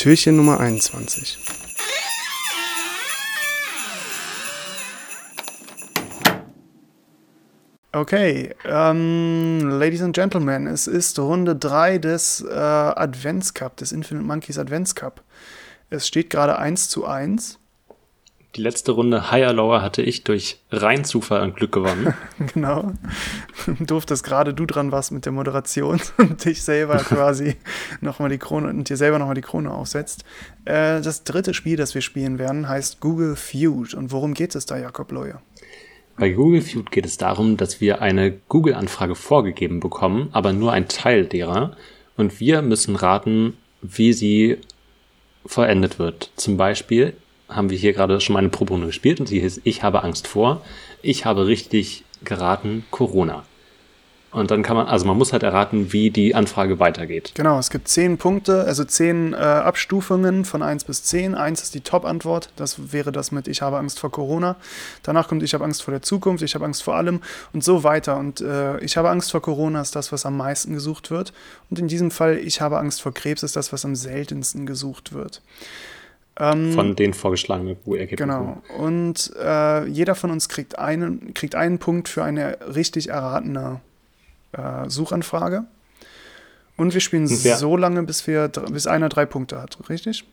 Türchen Nummer 21. Okay, ähm, Ladies and Gentlemen, es ist Runde 3 des äh, Advents Cup, des Infinite Monkeys Advents Cup. Es steht gerade 1 zu 1. Die letzte Runde Higher Lower hatte ich durch rein Zufall und Glück gewonnen. genau. Durftest gerade du dran warst mit der Moderation und dich selber quasi nochmal die Krone und dir selber nochmal die Krone aufsetzt. Äh, das dritte Spiel, das wir spielen werden, heißt Google Feud. Und worum geht es da, Jakob Leue? Bei Google Feud geht es darum, dass wir eine Google-Anfrage vorgegeben bekommen, aber nur ein Teil derer. Und wir müssen raten, wie sie vollendet wird. Zum Beispiel haben wir hier gerade schon mal eine Probe gespielt und sie hieß Ich habe Angst vor. Ich habe richtig geraten Corona. Und dann kann man, also man muss halt erraten, wie die Anfrage weitergeht. Genau, es gibt zehn Punkte, also zehn äh, Abstufungen von 1 bis 10. 1 ist die Top-Antwort, das wäre das mit Ich habe Angst vor Corona. Danach kommt Ich habe Angst vor der Zukunft, Ich habe Angst vor allem und so weiter. Und äh, Ich habe Angst vor Corona ist das, was am meisten gesucht wird. Und in diesem Fall Ich habe Angst vor Krebs ist das, was am seltensten gesucht wird. Ähm, von den vorgeschlagenen Ergebnissen. Genau. Und äh, jeder von uns kriegt einen, kriegt einen Punkt für eine richtig erratene äh, Suchanfrage. Und wir spielen ja. so lange, bis, wir, bis einer drei Punkte hat, richtig?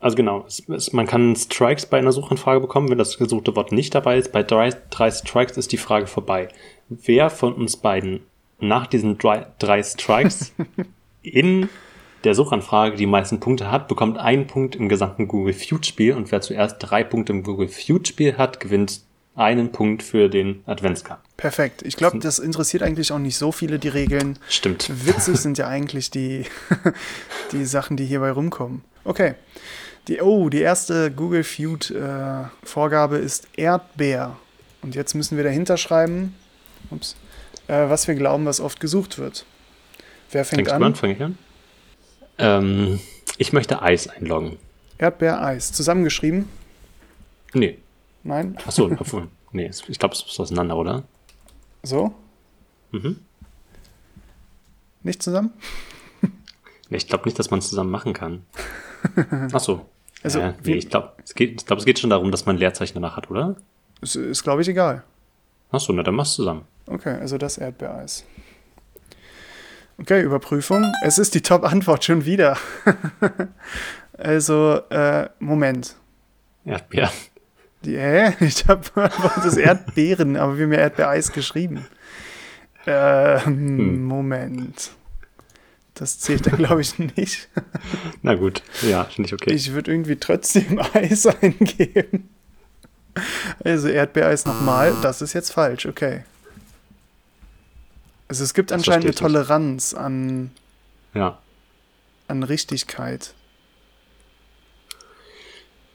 Also genau, es, es, man kann Strikes bei einer Suchanfrage bekommen, wenn das gesuchte Wort nicht dabei ist. Bei drei, drei Strikes ist die Frage vorbei. Wer von uns beiden nach diesen drei, drei Strikes in der Suchanfrage die meisten Punkte hat, bekommt einen Punkt im gesamten Google Feud Spiel und wer zuerst drei Punkte im Google Feud Spiel hat, gewinnt einen Punkt für den Adventscup. Perfekt. Ich glaube, das interessiert eigentlich auch nicht so viele, die Regeln. Stimmt. Witzig sind ja eigentlich die, die Sachen, die hierbei rumkommen. Okay. Die, oh, die erste Google Feud-Vorgabe äh, ist Erdbeer. Und jetzt müssen wir dahinter schreiben, ups, äh, was wir glauben, was oft gesucht wird. Wer fängt Fängst an? an? Fange ich an? Ähm, ich möchte Eis einloggen. Erdbeer-Eis. Zusammengeschrieben? Nee. Nein? Achso, nee, ich glaube, es ist auseinander, oder? So? Mhm. Nicht zusammen? ich glaube nicht, dass man es zusammen machen kann. Achso. Also, äh, nee, ich glaube, es, geht, glaub, es geht schon darum, dass man Leerzeichen danach hat, oder? Ist, ist glaube ich, egal. Achso, na dann machst du zusammen. Okay, also das Erdbeereis. Okay, Überprüfung. Es ist die Top-Antwort schon wieder. also, äh, Moment. Erdbeer. Die, äh, ich habe das Erdbeeren, aber wir haben ja Erdbeereis geschrieben. Ähm, hm. Moment. Das zählt dann, glaube ich, nicht. Na gut, ja, finde ich okay. Ich würde irgendwie trotzdem Eis eingeben. Also Erdbeereis nochmal, das ist jetzt falsch, okay. Also es gibt anscheinend eine Toleranz an, ja. an Richtigkeit.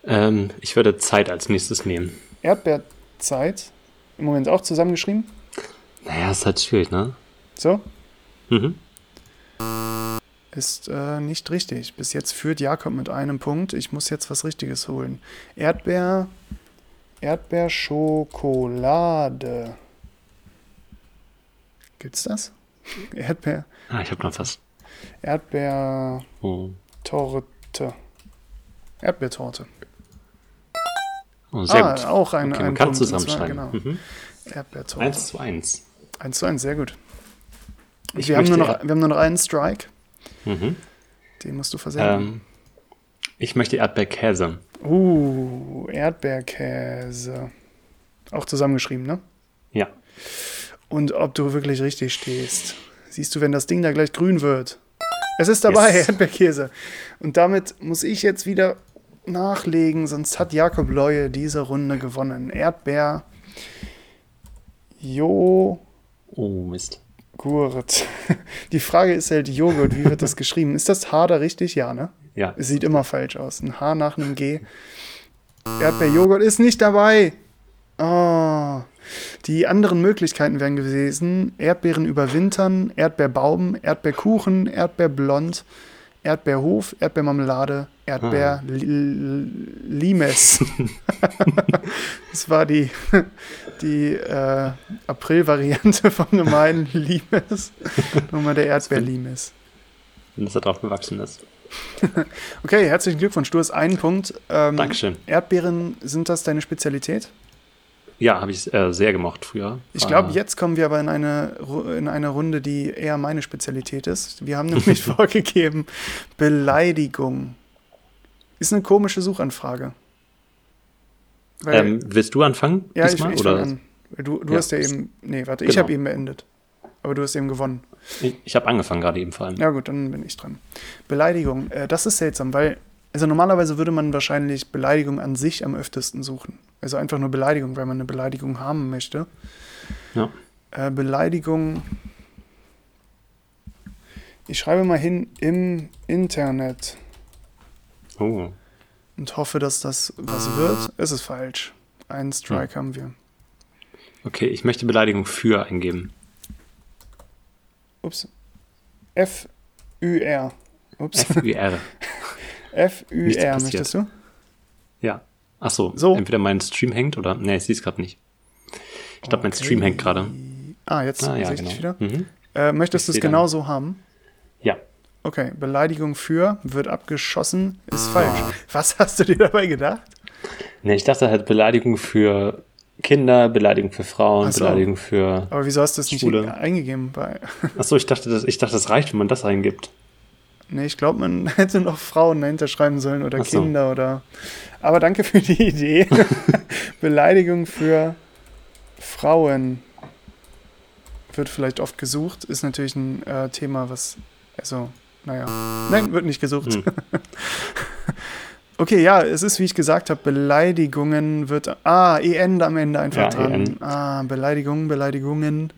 Ähm, ich würde Zeit als nächstes nehmen. Erdbeerzeit? Im Moment auch zusammengeschrieben? Naja, ist halt schwierig, ne? So? Mhm. Ist äh, nicht richtig. Bis jetzt führt Jakob mit einem Punkt. Ich muss jetzt was Richtiges holen. Erdbeer. Erdbeerschokolade. Gibt's das? Erdbeer. Ah, ich habe noch was. Erdbeertorte. Oh. Erdbeertorte. Oh, sehr ah, gut. auch ein, okay, ein man kann zusammenschreiben. Genau. Mhm. Erdbeertorte. 1 zu 1. 1 zu 1, sehr gut. Ich wir, haben nur noch, wir haben nur noch einen Strike. Mhm. Den musst du versenden. Ähm, ich möchte Erdbeerkäse. Uh, Erdbeerkäse. Auch zusammengeschrieben, ne? Ja. Und ob du wirklich richtig stehst. Siehst du, wenn das Ding da gleich grün wird. Es ist dabei, yes. Erdbeerkäse. Und damit muss ich jetzt wieder nachlegen, sonst hat Jakob Leue diese Runde gewonnen. Erdbeer. Jo. Oh, Mist. Gurt. Die Frage ist halt Joghurt, wie wird das geschrieben? Ist das H da richtig? Ja, ne? Ja. Es sieht immer falsch aus. Ein H nach einem G. Erdbeerjoghurt ist nicht dabei. Oh. Die anderen Möglichkeiten wären gewesen: Erdbeeren überwintern, Erdbeerbaum, Erdbeerkuchen, Erdbeerblond, Erdbeerhof, Erdbeermarmelade, Erdbeerlimes. Ah. das war die, die äh, April-Variante vom normalen Limes. Nochmal der Erdbeerlimes. Wenn das da drauf gewachsen ist. okay, herzlichen Glückwunsch. Du hast einen Punkt. Ähm, Dankeschön. Erdbeeren, sind das deine Spezialität? Ja, habe ich äh, sehr gemocht früher. Ich glaube, jetzt kommen wir aber in eine, in eine Runde, die eher meine Spezialität ist. Wir haben nämlich vorgegeben, Beleidigung. Ist eine komische Suchanfrage. Weil, Ähm, willst du anfangen? ja, ich, diesmal, ich oder? fange an. Du, du Ja. hast ja eben. Nee, warte, ich Genau. habe eben beendet. Aber du hast eben gewonnen. Ich, ich habe angefangen gerade eben vor allem. Ja, gut, dann bin ich dran. Beleidigung. Äh, das ist seltsam, weil. Also normalerweise würde man wahrscheinlich Beleidigung an sich am öftesten suchen. Also einfach nur Beleidigung, weil man eine Beleidigung haben möchte. Ja. Äh, Beleidigung. Ich schreibe mal hin im Internet Oh. und hoffe, dass das was wird. Es ist falsch. Einen Strike haben wir. Okay, ich möchte Beleidigung für eingeben. Ups. F-U-R. Ups. F-U-R, passiert. möchtest du? ja. Ach so. So. Entweder mein Stream hängt oder. Nee, ich sehe es gerade nicht. Ich glaube, mein Stream hängt gerade. Ah, jetzt Ah, ja, sehe ich dich wieder. genau. Mhm. Äh, möchtest du es genau so haben? Ja. Okay, Beleidigung für wird abgeschossen, ist falsch. Was hast du dir dabei gedacht? Nee, ich dachte halt Beleidigung für Kinder, Beleidigung für Frauen, Ach so. Beleidigung für. Aber wieso hast du es nicht eingegeben? Bei Achso, ich dachte, das, ich dachte, das reicht, wenn man das eingibt. Nee, ich glaube, man hätte noch Frauen dahinter schreiben sollen oder so. Kinder oder. Aber danke für die Idee. Beleidigung für Frauen wird vielleicht oft gesucht. Ist natürlich ein äh, Thema, was. Also, naja. Nein, wird nicht gesucht. Hm. Okay, ja, es ist, wie ich gesagt habe, Beleidigungen wird. Ah, EN am Ende einfach Ja, dran. EN. Ah, Beleidigungen, Beleidigungen.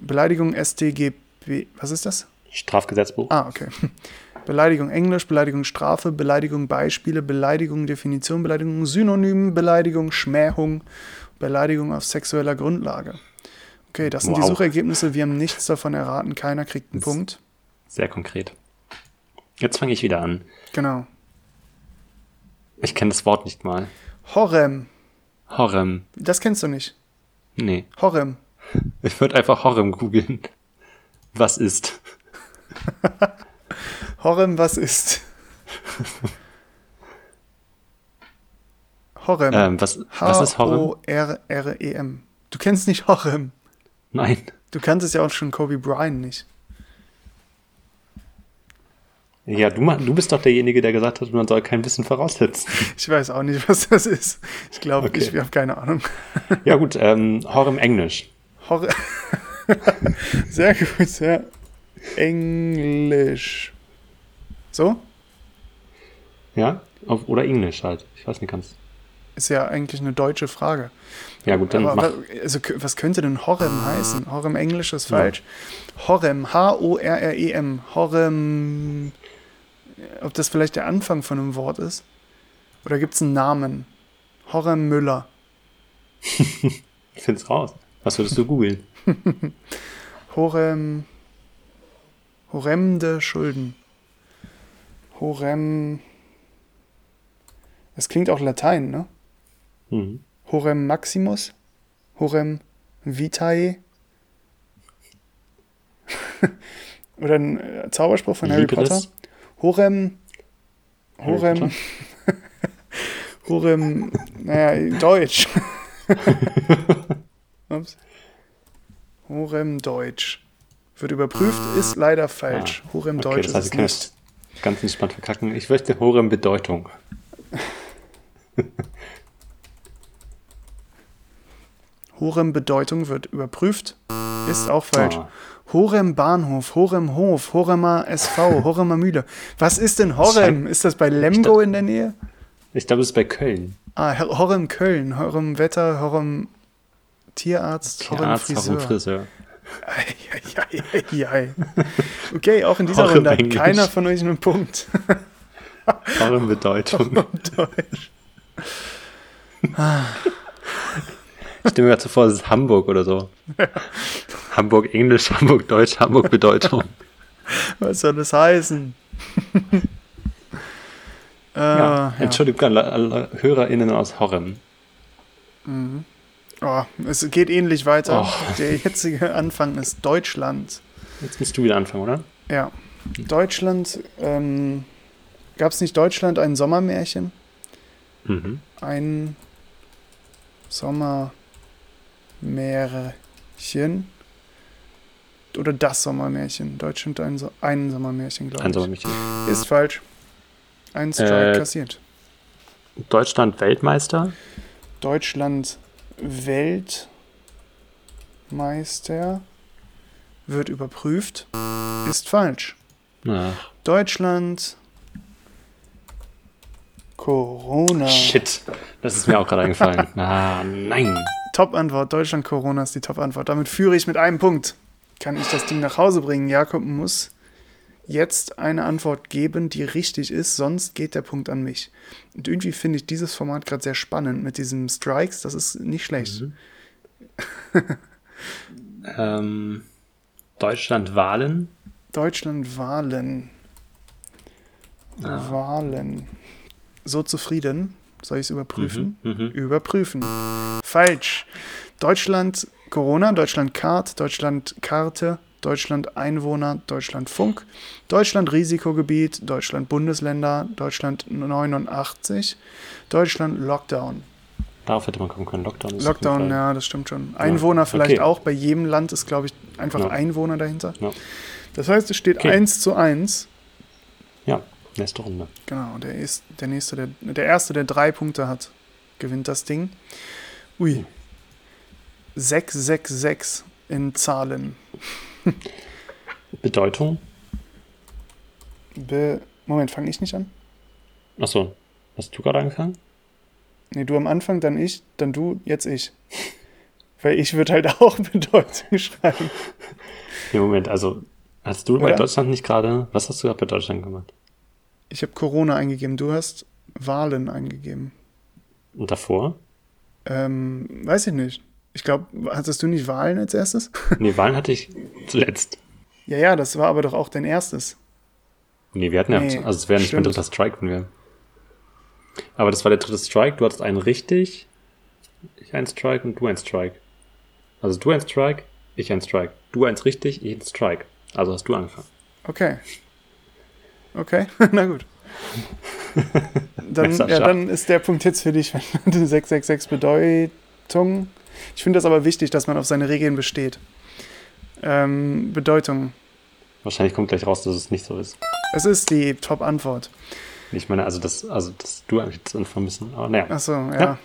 Beleidigung StGB. Was ist das? Strafgesetzbuch. Ah, okay. Beleidigung Englisch, Beleidigung Strafe, Beleidigung Beispiele, Beleidigung Definition, Beleidigung Synonym, Beleidigung Schmähung, Beleidigung auf sexueller Grundlage. Okay, das sind die Wow. Suchergebnisse. Wir haben nichts davon erraten. Keiner kriegt einen Punkt. Sehr konkret. Jetzt fange ich wieder an. Genau. Ich kenne das Wort nicht mal. Horem. Horem. Das kennst du nicht. Nee. Horem. Ich würde einfach Horem googeln. Was ist? Horem, was ist? Horem. Ähm, was, was ist Horem? H-O-R-R-E-M. Du kennst nicht Horem. Nein. Du kanntest ja auch schon Kobe Bryant nicht. Ja, du, du bist doch derjenige, der gesagt hat, man soll kein Wissen voraussetzen. Ich weiß auch nicht, was das ist. Ich glaube, Okay. ich habe keine Ahnung. Ja gut, ähm, Horem Englisch. Horror. Sehr gut, ja. Englisch. So? Ja? Auf, oder Englisch halt. Ich weiß nicht ganz. Ist ja eigentlich eine deutsche Frage. Ja gut, dann Aber mach. also, was könnte denn Horem heißen? Horem Englisch ist falsch. Horem, H-O-R-R-E-M. Horem. Ob das vielleicht der Anfang von einem Wort ist? Oder gibt es einen Namen? Horem Müller. Ich find's raus. Was würdest du googeln? Horem. Horremde Schulden. Horem. Das klingt auch Latein, ne? Hm. Horem Maximus. Horem Vitae. Oder ein äh, Zauberspruch von Harry? Potter. Horem. Horem. Horem. Naja, Deutsch. Ups. Horem Deutsch. Wird überprüft, ist leider falsch. Horem Ah, Okay, Deutsch das heißt, ist nicht. es ganz entspannt verkacken. Ich möchte Horem Bedeutung. Horem Bedeutung wird überprüft, ist auch falsch. Ah. Horem Bahnhof, Horem Hof, Horemer SV, Horemer Mühle. Was ist denn Horem? Ist das bei Lemgo in der Nähe? Ich glaube, es ist bei Köln. Ah, Horem Köln, Horem Wetter, Horem Tierarzt, Horem Tierarzt, Friseur. Horem Friseur. Eieieiei. Okay, auch in dieser Horem Runde hat keiner von euch einen Punkt. Horem Bedeutung. Deutsch. Ich stelle mir gerade so vor, es ist Hamburg oder so. Hamburg Englisch, Hamburg Deutsch, Hamburg Bedeutung. Was soll das heißen? äh, Ja. ja. Entschuldigung, alle HörerInnen aus Horem. Oh, es geht ähnlich weiter. Oh. Der jetzige Anfang ist Deutschland. Jetzt musst du wieder anfangen, oder? Ja. Deutschland, ähm, Gab es nicht Deutschland ein Sommermärchen? Mhm. Ein Sommermärchen. Oder das Sommermärchen. Deutschland ein, so ein Sommermärchen, glaube Ein ich. Sommermärchen. Ist falsch. Ein Strike Äh, kassiert. Deutschland Weltmeister. Deutschland Weltmeister wird überprüft. Ist falsch. Ach, Deutschland Corona. shit. Das ist mir auch gerade eingefallen. Ah, nein. Top-Antwort. Deutschland Corona ist die Top-Antwort. Damit führe ich mit einem Punkt. Kann ich das Ding nach Hause bringen? Jakob muss jetzt eine Antwort geben, die richtig ist, sonst geht der Punkt an mich. Und irgendwie finde ich dieses Format gerade sehr spannend mit diesen Strikes. Das ist nicht schlecht. Mhm. Ähm, Deutschland Wahlen. Deutschland Wahlen. Ah. Wahlen. So zufrieden? Soll ich es überprüfen? Mhm, mhm. Überprüfen. Falsch. Deutschland Corona, Deutschland Kart, Deutschland Karte, Deutschland Einwohner, Deutschland Funk, Deutschland Risikogebiet, Deutschland Bundesländer, Deutschland 89, Deutschland Lockdown. Darauf hätte man kommen können. Lockdown ist Lockdown, ja, das stimmt schon. Einwohner vielleicht okay. auch. Bei jedem Land ist, glaube ich, einfach Ja. Einwohner dahinter. Ja. Das heißt, es steht Okay. 1 zu 1. Ja, nächste Runde. Genau, der ist der nächste, der, der erste, der drei Punkte hat, gewinnt das Ding. Ui. 666 in Zahlen. Bedeutung. Be Moment, fange ich nicht an? Achso, hast du gerade angefangen? Nee, du am Anfang, dann ich, dann du, jetzt ich. Weil ich würde halt auch Bedeutung schreiben. Nee, Moment, also hast du bei Oder? Deutschland nicht gerade, was hast du gerade bei Deutschland gemacht? Ich habe Corona eingegeben, du hast Wahlen eingegeben. Und davor? Ähm, weiß ich nicht. Ich glaube, hattest du nicht Wahlen als erstes? Nee, Wahlen hatte ich zuletzt. ja, ja, das war aber doch auch dein erstes. Nee, wir hatten ja, Nee, also es wäre nicht mein dritter Strike, wenn wir. Aber das war der dritte Strike, du hattest einen richtig, ich einen Strike und du einen Strike. Also du ein Strike, ich ein Strike. Du eins richtig, ich ein Strike. Also hast du angefangen. Okay. Okay, na gut. Dann, ja, dann ist der Punkt jetzt für dich, wenn du 666 Bedeutung. Ich finde das aber wichtig, dass man auf seine Regeln besteht. Ähm, Bedeutung. Wahrscheinlich kommt gleich raus, dass es nicht so ist. Es ist die Top-Antwort. Ich meine, also das, also dass du eigentlich jetzt müssen. Aber naja. Achso, ja.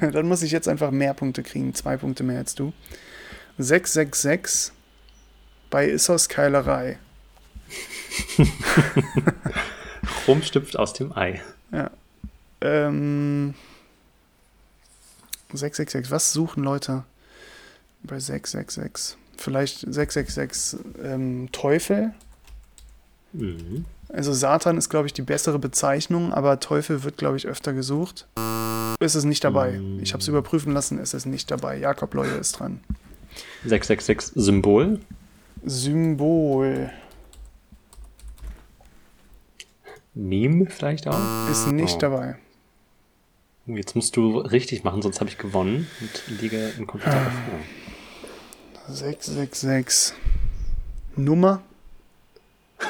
dann muss ich jetzt einfach mehr Punkte kriegen. Zwei Punkte mehr als du. 666 bei Issos Keilerei. Rumstüpft aus dem Ei. Ähm, 666. Was suchen Leute bei 666? Vielleicht 666 ähm, Teufel. Mhm. Also Satan ist, glaube ich, die bessere Bezeichnung, aber Teufel wird, glaube ich, öfter gesucht. Ist es nicht dabei. Mm. Ich habe es überprüfen lassen, ist es nicht dabei. Jakob Leue ist dran. 666 Symbol. Symbol Meme vielleicht auch. ist nicht Oh. dabei. Jetzt musst du richtig machen, sonst habe ich gewonnen und liege im Computer Ah. davor. 666 Nummer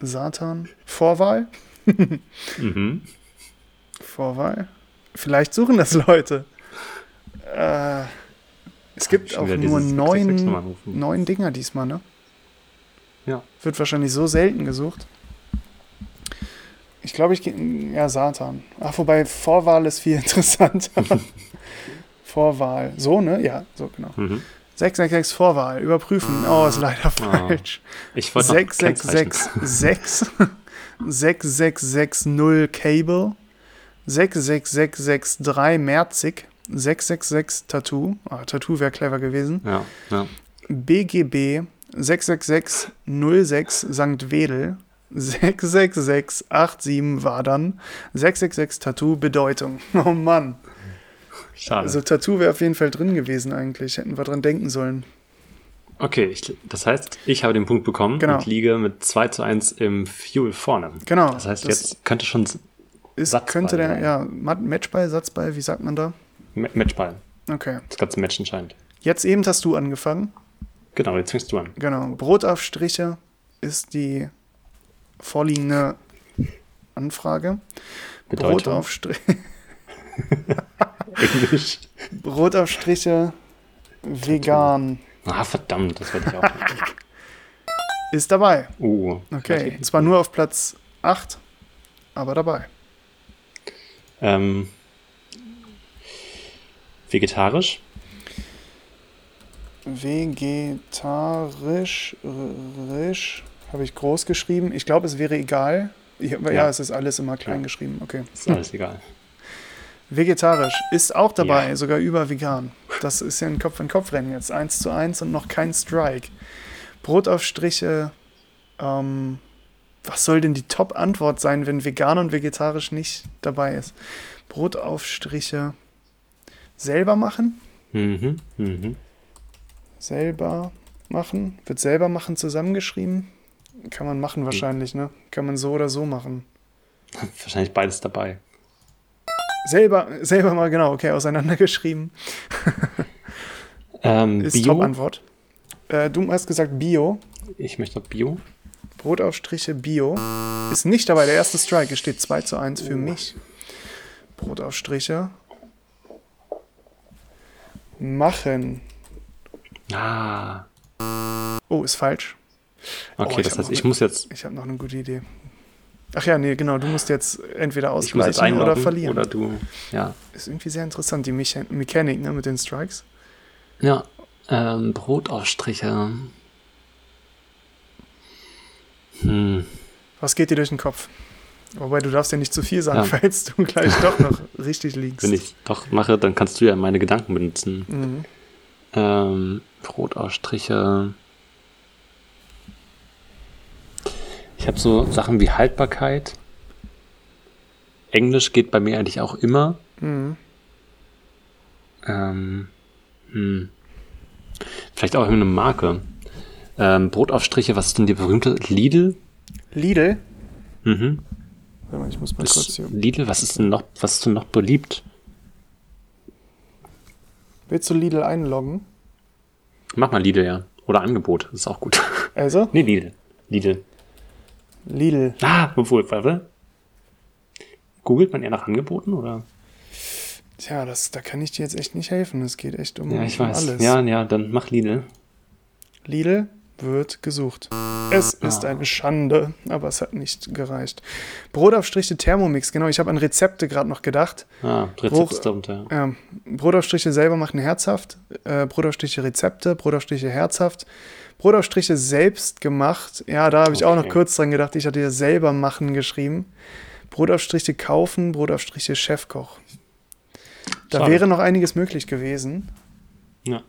Satan Vorwahl Mhm. Vorwahl Vielleicht suchen das Leute. Äh, es gibt auch nur dieses 666 Nummer neun, neun Dinger diesmal, ne? Ja. Wird wahrscheinlich so selten gesucht. Ich glaube, ich gehe. Ja, Satan. Ach, wobei Vorwahl ist viel interessanter. Vorwahl. So, ne? Ja, so genau. Mhm. 666 Vorwahl. Überprüfen. Oh, ist leider falsch. Ich wollte noch kennzeichnen. 6666 6660 Cable 6663 Merzig 666 Tattoo. Ah, Tattoo wäre clever gewesen. Ja, ja. BGB 666 06 St. Wedel 66687 war dann 666 Tattoo Bedeutung. Oh Mann. Schade. Also Tattoo wäre auf jeden Fall drin gewesen eigentlich. Hätten wir dran denken sollen. okay, ich, das heißt, ich habe den Punkt bekommen Genau. und liege mit 2 zu 1 im Fuel vorne. Genau. Das heißt, Das jetzt könnte schon ist, Satzball könnte der, sein. ja, Mat- Matchball, Satzball, wie sagt man da? Ma- Matchball. Okay. Das ganze Match entscheidend. Jetzt eben hast du angefangen. Genau, jetzt fängst du an. Genau. Brotaufstriche ist die vorliegende Anfrage. Bedeutung? Brotaufstrich Englisch. Brotaufstriche vegan Ah, verdammt, das wollte ich auch. ist dabei. Uh, Okay, zwar nur auf Platz 8, aber dabei. Ähm, vegetarisch? Vegetarisch, risch, habe ich groß geschrieben. Ich glaube, es wäre egal. Ja. Ja. es ist alles immer klein Ja. geschrieben. Okay. Ist alles egal. Vegetarisch ist auch dabei, Ja. sogar über vegan. Das ist ja ein Kopf-an-Kopf-Rennen jetzt. 1 zu 1 und noch kein Strike. Brotaufstriche, ähm, was soll denn die Top-Antwort sein, wenn vegan und vegetarisch nicht dabei ist? Brotaufstriche selber machen? Mhm, mhm. Selber machen? Wird selber machen zusammengeschrieben? Kann man machen wahrscheinlich, ne? Kann man so oder so machen. Wahrscheinlich beides dabei. Selber, selber mal, genau, okay, auseinandergeschrieben. Ähm, Ist Bio? Top-Antwort. Äh, du hast gesagt Bio. Ich möchte Bio. Brotaufstriche Bio. Ist nicht dabei, der erste Strike. Es steht 2 zu 1 für Oh. mich. Brotaufstriche. Machen. Ah, Oh, ist falsch. Okay, Oh, das heißt, ich eine- muss jetzt, Ich habe noch eine gute Idee. Ach ja, nee, genau. Du musst jetzt entweder jetzt ausgleichen oder verlieren. oder du, ja. Ist irgendwie sehr interessant, die Mecha Mechanik ne, mit den Strikes. Ja, ähm, Brotausstriche. Hm, Was geht dir durch den Kopf? Wobei, du darfst ja nicht zu viel sagen, Ja. falls du gleich doch noch richtig liegst. wenn ich doch mache, dann kannst du ja meine Gedanken benutzen. Mhm. Ähm, Brotausstriche. Ich habe so Sachen wie Haltbarkeit. Englisch geht bei mir eigentlich auch immer. Mhm. Ähm, hm. Vielleicht auch eine Marke. Ähm, Brotaufstriche, was ist denn die berühmte? Lidl? Lidl. Mhm. Warte mal, ich muss mal kurz Ist hier. Lidl, was ist denn noch, was ist denn noch beliebt? Willst du Lidl einloggen? Mach mal Lidl, ja. Oder Angebot, ist auch gut. Also, nee, Lidl. Lidl. Lidl. Ah, obwohl, warte. Googelt man eher nach Angeboten, oder? Tja, das, da kann ich dir jetzt echt nicht helfen. Es geht echt um, Ja, ich um weiß. alles. Ja, ja, dann mach Lidl. Lidl wird gesucht. Es ist Ah. eine Schande, aber es hat nicht gereicht. Brotaufstriche Thermomix, genau. Ich habe an Rezepte gerade noch gedacht. Ah, Rezept Hoch- ist darunter. Ähm, Brotaufstriche selber machen herzhaft. Äh, Brotaufstriche Rezepte, Brotaufstriche herzhaft. Brotaufstriche selbst gemacht. Ja, da habe ich auch noch Okay. kurz dran gedacht. Ich hatte ja selber machen geschrieben. Brotaufstriche kaufen, Brotaufstriche Chefkoch. Da Schade. wäre noch einiges möglich gewesen, Ja.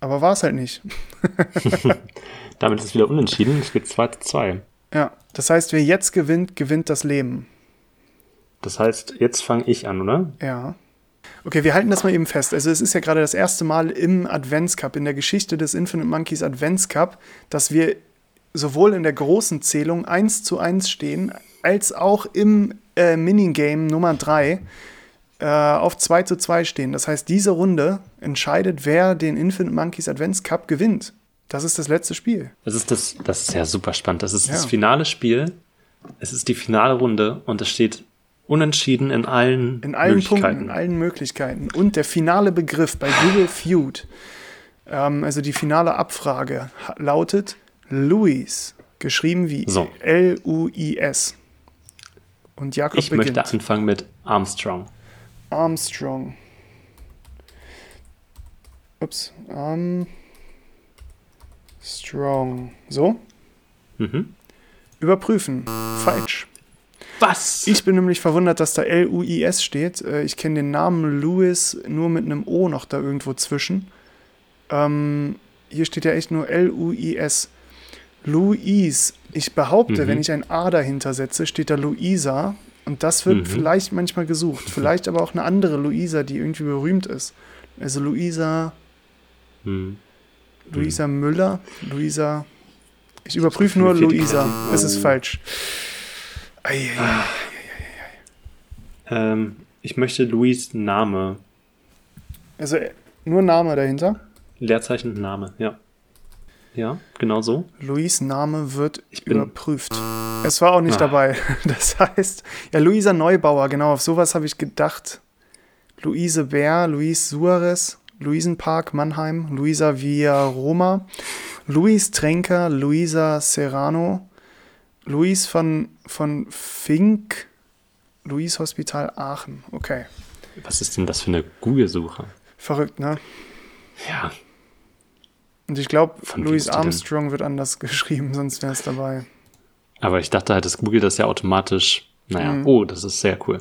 aber war es halt nicht. Damit ist es wieder unentschieden. Es geht 2 zu 2. Ja, das heißt, wer jetzt gewinnt, gewinnt das Leben. Das heißt, jetzt fange ich an, oder? Ja. Okay, wir halten das mal eben fest. Also es ist ja gerade das erste Mal im Adventscup, in der Geschichte des Infinite Monkeys Adventscup, dass wir sowohl in der großen Zählung 1 zu 1 stehen, als auch im äh, Minigame Nummer 3 äh, auf 2 zu 2 stehen. Das heißt, diese Runde entscheidet, wer den Infinite Monkeys Adventscup gewinnt. Das ist das letzte Spiel. Das ist das, das ist ja super spannend. Das ist Ja. das finale Spiel. Es ist die finale Runde und es steht unentschieden in allen In allen Möglichkeiten. Punkten, in allen Möglichkeiten. Und der finale Begriff bei Google Feud, ähm, also die finale Abfrage, lautet Louis, geschrieben wie So. L-U-I-S. Und Jakob Ich beginnt. möchte anfangen mit Armstrong. Armstrong. Ups. Armstrong. So, Mhm. überprüfen. Falsch. Was? Ich bin nämlich verwundert, dass da L-U-I-S steht. Äh, Ich kenne den Namen Louis nur mit einem O noch da irgendwo zwischen. Ähm, hier steht ja echt nur L-U-I-S. Louise. Ich behaupte, Mhm. wenn ich ein A dahinter setze, steht da Luisa. Und das wird Mhm. vielleicht manchmal gesucht. Vielleicht aber auch eine andere Luisa, die irgendwie berühmt ist. Also Luisa, Hm. Luisa Müller, Luisa. Ich überprüfe nur Luisa. Es ist Oh. falsch. Ei, ei, ei. Ähm, ich möchte Louis Name. Also äh, nur Name dahinter. Leerzeichen Name, ja. Ja, genau so. Luis Name wird überprüft. Es war auch nicht Ah. dabei. Das heißt, ja, Luisa Neubauer, genau, auf sowas habe ich gedacht. Luise Bär, Luis Suarez, Luisenpark, Mannheim, Luisa Villaroma, Luis Trenker, Luisa Serrano, Luis von, von Fink, Luis Hospital Aachen. Okay. Was ist denn das für eine Google-Suche? Verrückt, ne? Ja, Und ich glaube, Von Louis? Armstrong wird anders geschrieben, sonst wäre es dabei. aber ich dachte halt, dass Google das ja automatisch. Naja, Mhm. oh, das ist sehr cool.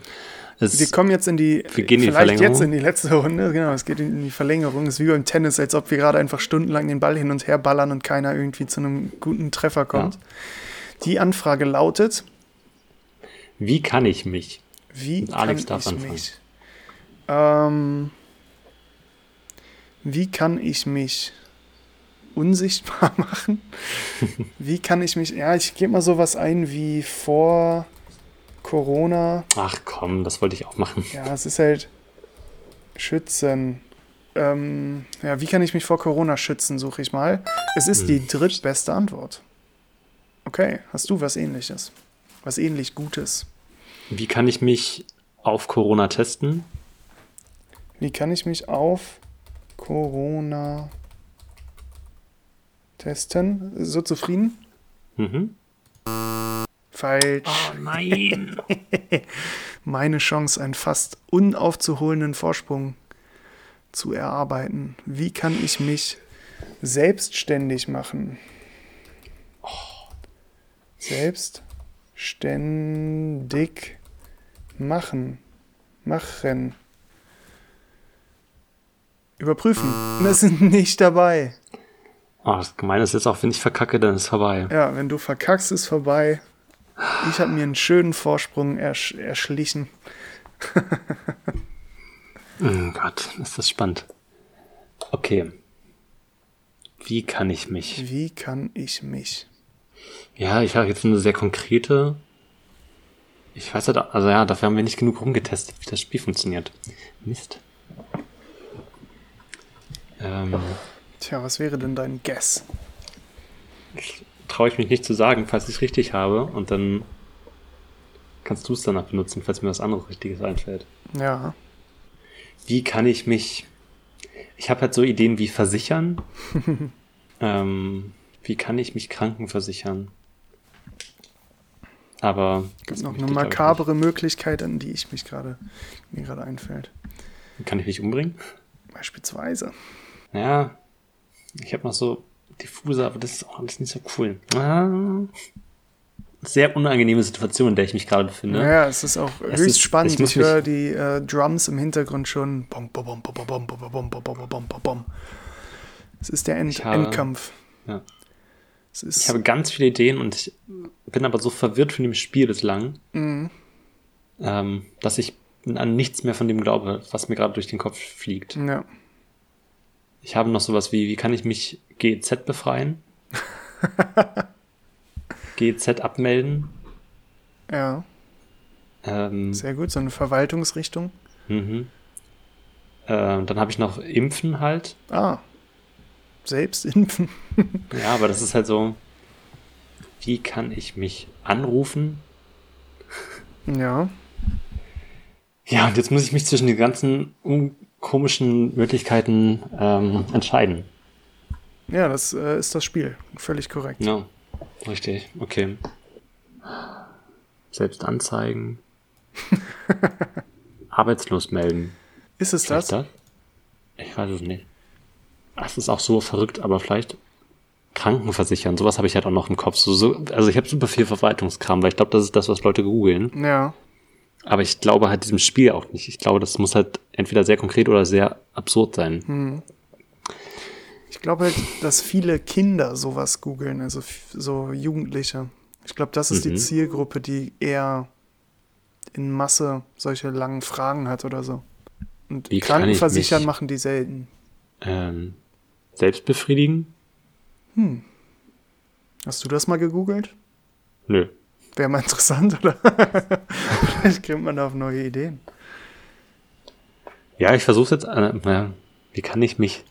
Es, Wir kommen jetzt in die, Wir gehen in die vielleicht Verlängerung. jetzt in die letzte Runde, genau, es geht in die Verlängerung. Es ist wie beim Tennis, als ob wir gerade einfach stundenlang den Ball hin und her ballern und keiner irgendwie zu einem guten Treffer kommt. Die Anfrage lautet, wie kann ich mich? wie Und Alex kann darf ich anfangen. mich, ähm, wie kann ich mich unsichtbar machen? wie kann ich mich, ja, ich gebe mal sowas ein wie vor Corona, Ach komm, das wollte ich auch machen. Ja, es ist halt schützen. Ähm, ja, wie kann ich mich vor Corona schützen, suche ich mal. Es ist die drittbeste Antwort. Okay, hast du was ähnliches? Was ähnlich Gutes? Wie kann ich mich auf Corona testen? Wie kann ich mich auf Corona testen? So zufrieden? Mhm. Falsch. Oh nein. Meine Chance, einen fast unaufzuholenden Vorsprung zu erarbeiten. Wie kann ich mich selbstständig machen? Selbstständig machen. Machen. Überprüfen. Das ist nicht dabei. Oh, das Gemeine ist jetzt auch, wenn ich verkacke, dann ist es vorbei. Ja, wenn du verkackst, ist vorbei. Ich habe mir einen schönen Vorsprung ersch erschlichen. Oh Gott, ist das spannend. Okay. Wie kann ich mich? Wie kann ich mich? Ja, ich habe jetzt eine sehr konkrete. Ich weiß halt, also ja, dafür haben wir nicht genug rumgetestet, wie das Spiel funktioniert. Mist. Ähm, Tja, was wäre denn dein Guess? Traue ich mich nicht zu sagen, falls ich es richtig habe. Und dann kannst du es danach benutzen, falls mir was anderes Richtiges einfällt. Ja. Wie kann ich mich. Ich habe halt so Ideen wie versichern. ähm, wie kann ich mich krankenversichern? Aber. Gibt das noch eine makabere Möglichkeit, an die ich mich gerade mir gerade einfällt. Kann ich mich umbringen? Beispielsweise. Ja. Ich habe noch so diffuser, aber das ist auch alles nicht so cool. Ah, sehr unangenehme Situation, in der ich mich gerade befinde. Ja, es ist auch es höchst ist, spannend. Ich, ich höre die äh, Drums im Hintergrund schon. Es ist der End habe, Endkampf. Ja. ich habe ganz viele Ideen und ich bin aber so verwirrt von dem Spiel bislang, mhm. ähm, dass ich an nichts mehr von dem glaube, was mir gerade durch den Kopf fliegt. Ja. Ich habe noch sowas wie, wie kann ich mich GZ befreien? GZ abmelden? ja, Ähm, sehr gut. So eine Verwaltungsrichtung. mhm. ähm, dann habe ich noch Impfen halt. Ah, selbst impfen. Ja, aber das ist halt so, wie kann ich mich anrufen? Ja, Ja, und jetzt muss ich mich zwischen den ganzen un- komischen Möglichkeiten ähm, entscheiden. ja, das äh, ist das Spiel. Völlig korrekt. Ja, richtig. Okay. Selbst anzeigen. Arbeitslos melden. Ist es das? Vielleicht Ich weiß es nicht. Das ist auch so verrückt, aber vielleicht Krankenversichern. Sowas habe ich halt auch noch im Kopf. So, so, also ich habe super viel Verwaltungskram, weil ich glaube, das ist das, was Leute googeln. Ja. Aber ich glaube halt diesem Spiel auch nicht. Ich glaube, das muss halt entweder sehr konkret oder sehr absurd sein. Hm. Ich glaube halt, dass viele Kinder sowas googeln, also so Jugendliche. Ich glaube, das ist die Mhm. Zielgruppe, die eher in Masse solche langen Fragen hat oder so. Und Wie Krankenversichern machen die selten. Ähm, selbst befriedigen? Hast du das mal gegoogelt? Nö. Wäre mal interessant, oder? Vielleicht kommt man da auf neue Ideen. Ja, ich versuche jetzt. Äh, wie kann ich mich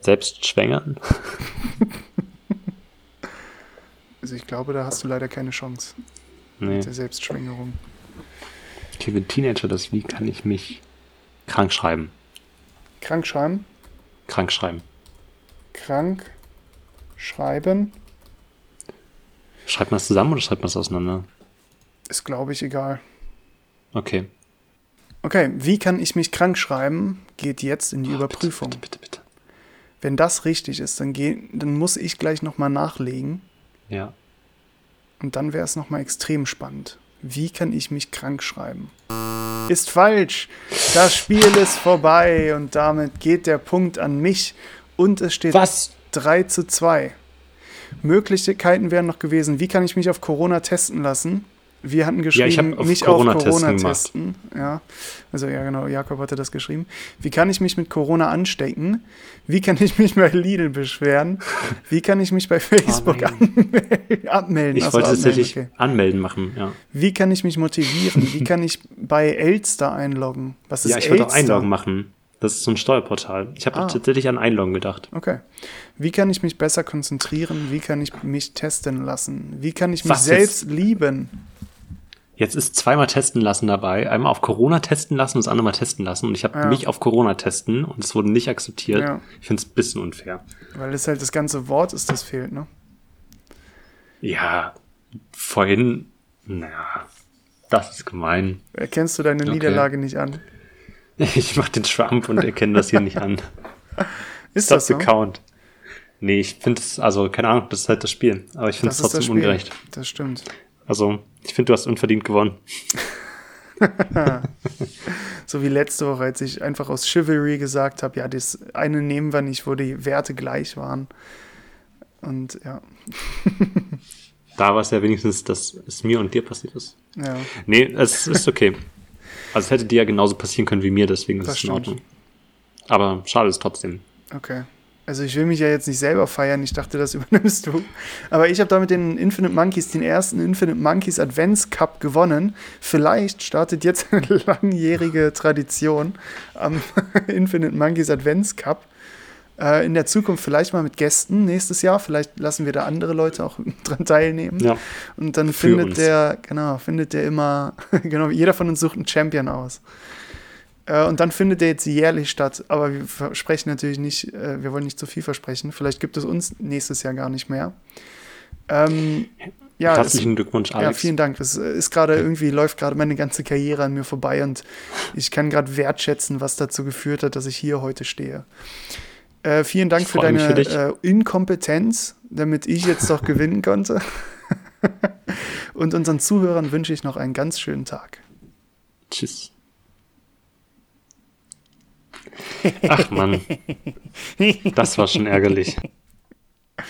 selbst schwängern? Also ich glaube, da hast du leider keine Chance Nee. mit der Selbstschwängerung. Okay, wenn Teenager das, wie kann ich mich krank schreiben? Krank schreiben, Krank schreiben. krank schreiben, Schreibt man das zusammen oder schreibt man das auseinander? ist glaube ich egal. Okay. Okay, wie kann ich mich krank schreiben, geht jetzt in die Oh, Überprüfung. Bitte, bitte, bitte, bitte. Wenn das richtig ist, dann, geh, dann muss ich gleich nochmal nachlegen Ja. und dann wäre es nochmal extrem spannend. Wie kann ich mich krank schreiben? Ist falsch. Das Spiel ist vorbei und damit geht der Punkt an mich und es steht Was? 3 zu 2. Möglichkeiten wären noch gewesen, wie kann ich mich auf Corona testen lassen? Wir hatten geschrieben, hab auf mich Corona auf testen Corona gemacht. testen. Ja, also ja genau, Jakob hatte das geschrieben. Wie kann ich mich mit Corona anstecken? Wie kann ich mich bei Lidl beschweren? Wie kann ich mich bei Facebook anmel- abmelden? Ich Ach so, wollte abmelden, tatsächlich okay. anmelden machen, ja. Wie kann ich mich motivieren? Wie kann ich bei Elster einloggen? Was ist Ja, ich wollte auch Elster? Einloggen machen. Das ist so ein Steuerportal. Ich habe Ah. tatsächlich an Einloggen gedacht. Okay. Wie kann ich mich besser konzentrieren? Wie kann ich mich testen lassen? Wie kann ich mich Was selbst lieben? Jetzt ist zweimal testen lassen dabei. Einmal auf Corona testen lassen und das andere mal testen lassen. Und ich habe Ja. mich auf Corona testen und es wurde nicht akzeptiert. Ja. Ich finde es ein bisschen unfair. Weil es halt das ganze Wort ist, das fehlt, ne? Ja, vorhin, naja, das ist gemein. Erkennst du deine Okay. Niederlage nicht an? Ich mache den Trump und erkenne das hier nicht an. Ist das the so? count. Nee, ich finde es, also keine Ahnung, das ist halt das Spiel. Aber ich finde Das es das trotzdem Spiel. ungerecht. Das stimmt. Also, ich finde, du hast unverdient gewonnen. So wie letzte Woche, als ich einfach aus Chivalry gesagt habe, ja, das eine nehmen wir nicht, wo die Werte gleich waren. Und ja, Da war es ja wenigstens, dass es mir und dir passiert ist. ja. Nee, es ist okay. Also es hätte dir ja genauso passieren können wie mir, deswegen ist Das es in. Ordnung. Aber schade ist trotzdem. Okay. Also ich will mich ja jetzt nicht selber feiern, ich dachte, das übernimmst du. Aber ich habe damit den Infinite Monkeys, den ersten Infinite Monkeys Advents Cup gewonnen. Vielleicht startet jetzt eine langjährige Tradition am Infinite Monkeys Advents Cup. Äh, in der Zukunft vielleicht mal mit Gästen nächstes Jahr. Vielleicht lassen wir da andere Leute auch dran teilnehmen. Ja. Und dann findet uns. der, genau, findet der immer, genau, jeder von uns sucht einen Champion aus. Äh, und dann findet der jetzt jährlich statt, aber wir versprechen natürlich nicht, äh, wir wollen nicht zu viel versprechen. Vielleicht gibt es uns nächstes Jahr gar nicht mehr. Ähm, ja, Herzlichen Glückwunsch, ja, Alex. vielen Dank. Es ist gerade irgendwie, läuft gerade meine ganze Karriere an mir vorbei und ich kann gerade wertschätzen, was dazu geführt hat, dass ich hier heute stehe. Äh, vielen Dank für deine für äh, Inkompetenz, damit ich jetzt doch gewinnen konnte. und unseren Zuhörern wünsche ich noch einen ganz schönen Tag. Tschüss. Ach Mann. Das war schon ärgerlich.